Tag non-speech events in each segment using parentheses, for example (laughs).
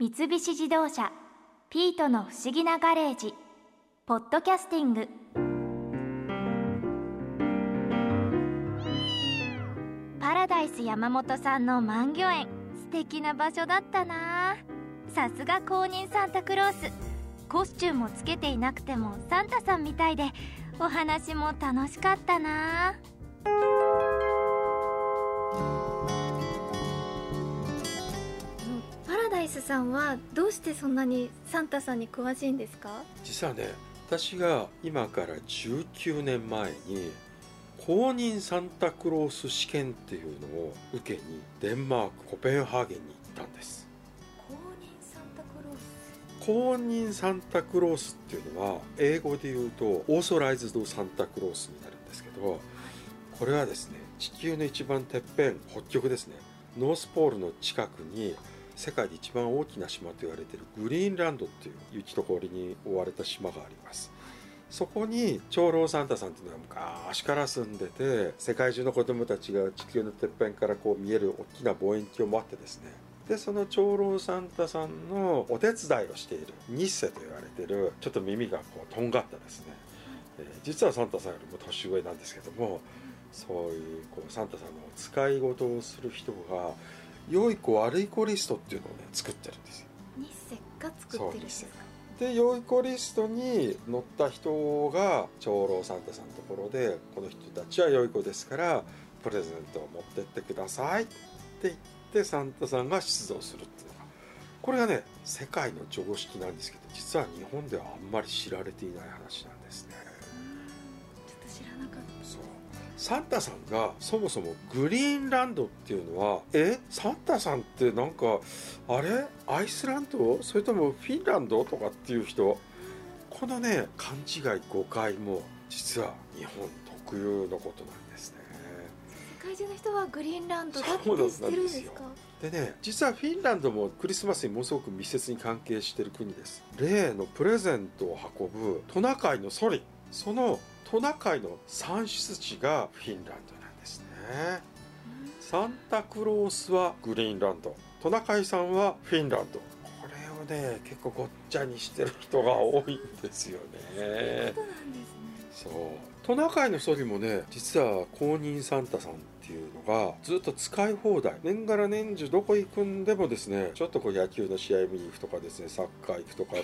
三菱自動車「ピートの不思議なガレージ」ポッドキャスティング。パラダイス山本さんの万魚園素敵な場所だったな。さすが公認サンタクロース。コスチュームもつけていなくてもサンタさんみたいでお話も楽しかったな。スさんはどうしてそんなにサンタさんに詳しいんですか？実はね私が今から19年前に公認サンタクロース試験っていうのを受けにデンマークコペンハーゲンに行ったんです。公認サンタクロース？公認サンタクロースっていうのは英語で言うとオーソライズドサンタクロースになるんですけどこれはですね地球の一番てっぺん北極ですねノースポールの近くに世界で一番大きな島と言われているグリーンランドっていう雪と氷に覆われた島があります。そこに長老サンタさんっていうのは昔から住んでて世界中の子供たちが地球のてっぺんからこう見える大きな望遠鏡を持ってですね。でその長老サンタさんのお手伝いをしているニッセと言われているちょっと耳がこうとんがったですね、えー実はサンタさんよりも年上なんですけどもそういうこうサンタさんのお使い事をする人が良い子悪い子リストっていうのをね作ってるんですよ。日セが作ってるんです。かで良い子リストに載った人が長老サンタさんのところでこの人たちは良い子ですからプレゼントを持ってってくださいって言ってサンタさんが出動するっていうのが。これがね世界の常識なんですけど実は日本ではあんまり知られていない話なんですねサンタさんがそもそもグリーンランドっていうのはえ？サンタさんってなんかあれ？アイスランド？それともフィンランドとかっていう人？このね勘違い誤解も実は日本特有のことなんですね。た世界中の人はグリーンランドだって知ってるんですか？でね実はフィンランドもクリスマスにものすごく密接に関係している国です。例のプレゼントを運ぶトナカイのソリ。そのトナカイの産出地がフィンランドなんですね。サンタクロースはグリーンランド。トナカイさんはフィンランド。これをね結構ごっちゃにしてる人が多いんですよね。そうトナカイのソリもね実は公認サンタさんっていうのがずっと使い放題。年がら年中どこ行くんでもですねちょっとこう野球の試合見に行くとかですねサッカー行くとか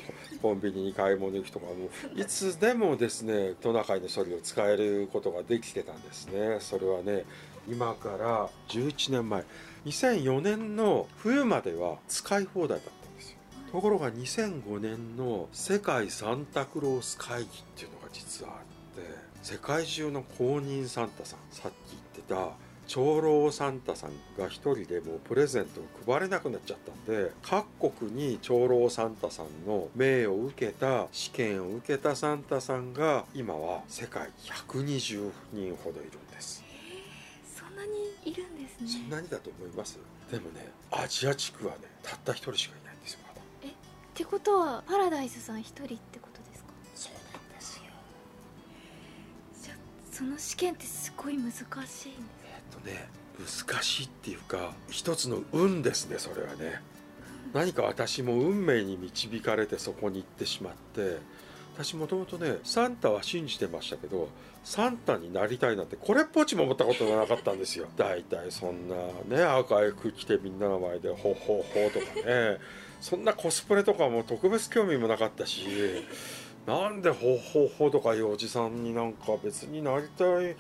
コンビニに買い物行くとかもういつでもですねトナカイのソリを使えることができてたんですね。それはね今から11年前。2004年の冬までは使い放題だったんですよ。ところが2005年の世界サンタクロース会議っていうのが実はあって世界中の公認サンタさんさっき言ってた長老サンタさんが一人でもうプレゼントを配れなくなっちゃったんで各国に長老サンタさんの命を受けた試験を受けたサンタさんが今は世界120人ほどいるんです。そんなにいるんですね。そんなにだと思います。でもねアジア地区はねたった一人しかいないんですよまだ。ってことはパラダイスさん一人ってことですか？そうなんですよ。じゃあその試験ってすごい難しいんですえっとね難しいっていうか一つの運ですねそれはね。何か私も運命に導かれてそこに行ってしまって私もともとねサンタは信じてましたけどサンタになりたいなんてこれっぽっちも思ったことがなかったんですよ。(laughs) 大体そんなね赤い服着てみんなの前で「ほほほ」とかね。そんなコスプレとかも特別興味もなかったしなんでほうほうほうとかいうおじさんになんか別になりたいい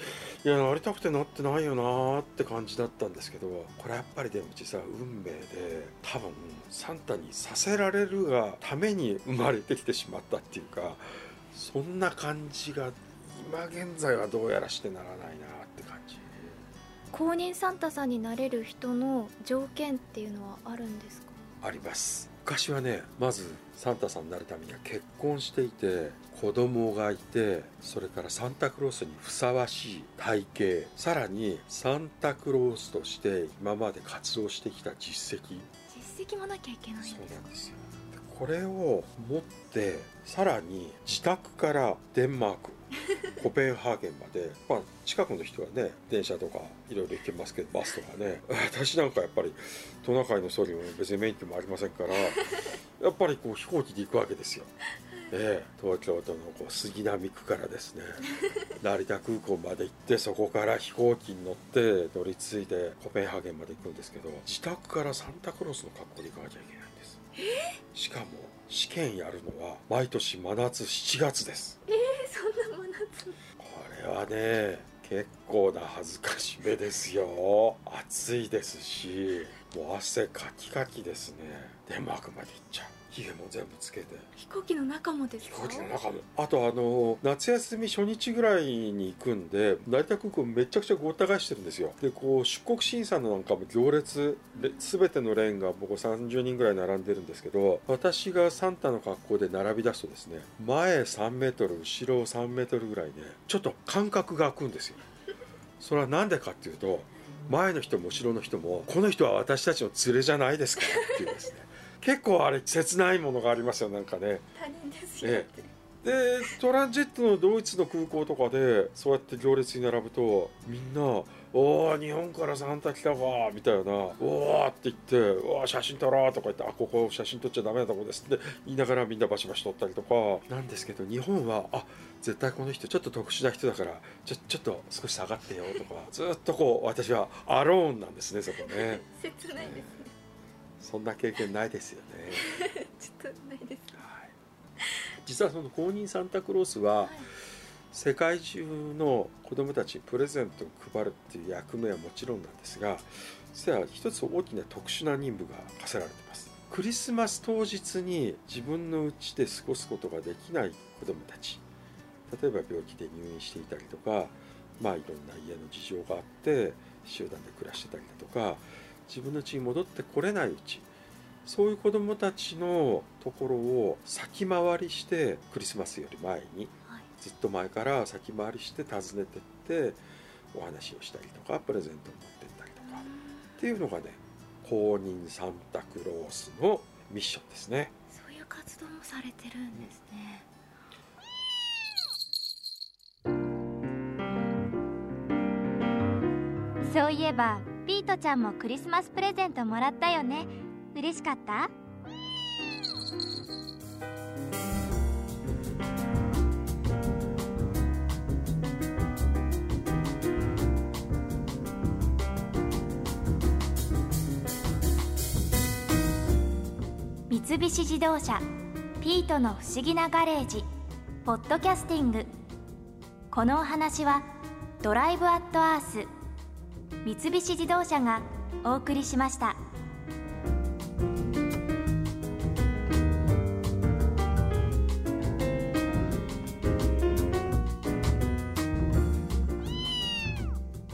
やなりたくてなってないよなーって感じだったんですけどこれやっぱりでも実は運命で多分サンタにさせられるがために生まれてきてしまったっていうかそんな感じが今現在はどうやらしてならないなって感じ。公認サンタさんになれる人の条件っていうのはあるんですか？あります昔はねまずサンタさんになるためには結婚していて子供がいてそれからサンタクロースにふさわしい体型さらにサンタクロースとして今まで活動してきた実績。実績もなきゃいけないんですそうなんですよ。でこれを持ってさらに自宅からデンマーク (laughs) コペンハーゲンまで、まあ、近くの人はね電車とかいろいろ行けますけどバスとかね。(laughs) 私なんかやっぱりトナカイの総理も別に免許もありませんから (laughs) やっぱりこう飛行機で行くわけですよ。ええ、東京都のこう杉並区からですね。成田空港まで行ってそこから飛行機に乗って乗り継いでコペンハーゲンまで行くんですけど自宅からサンタクロースの格好で行かなきゃいけない。んです。しかも試験やるのは毎年真夏7月です。えー、そんな真夏。これはね結構な恥ずかしめですよ。暑いですしもう汗かきかきですね。デンマークまで行っちゃうひげも全部つけて。飛行機の中もですか？飛行機の中も。あとあの夏休み初日ぐらいに行くんで成田空港めちゃくちゃごった返してるんですよ。でこう出国審査のなんかも行列で全てのレーンが僕30人ぐらい並んでるんですけど私がサンタの格好で並び出すとですね前3メートル後ろ3メートルぐらいねちょっと間隔が空くんですよ。それは何でかっていうと前の人も後ろの人もこの人は私たちの連れじゃないですからっていうですね結構あれ切ないものがありますよなんかね。他人ですよえでトランジットのドイツの空港とかでそうやって行列に並ぶとみんな「おお日本からサンタ来たか」みたいな「おお」って言って「おお写真撮ろう」とか言って「あここ写真撮っちゃダメなとこです」って言いながらみんなバシバシ撮ったりとか。なんですけど日本はあ絶対この人ちょっと特殊な人だからちょちょっと少し下がってよとかずっとこう私はアローンなんですねそこね。(laughs) 切ないですねそんな経験ないですよね。(laughs) ちょっとないです。はい。実はその公認サンタクロースは、はい。世界中の子どもたちにプレゼントを配るっていう役目はもちろんなんですが実は一つ大きな特殊な任務が課せられています。クリスマス当日に自分の家で過ごすことができない子どもたち。例えば病気で入院していたりとかまあいろんな家の事情があって集団で暮らしてたりだとか自分の家に戻ってこれないうちそういう子どもたちのところを先回りしてクリスマスより前にはい。ずっと前から先回りして訪ねてってお話をしたりとかプレゼントを持ってったりとかっていうのがね公認サンタクロースのミッションですね。そういう活動もされてるんですね、そういえばピートちゃんもクリスマスプレゼントもらったよね。嬉しかった？三菱自動車ピートの不思議なガレージポッドキャスティング。このお話はドライブアットアース三菱自動車がお送りしました。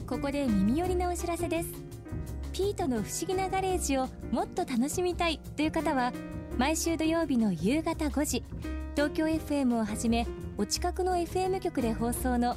ここで耳寄りなお知らせですピートの不思議なガレージをもっと楽しみたいという方は毎週土曜日の夕方5時東京 FM をはじめお近くの FM 局で放送の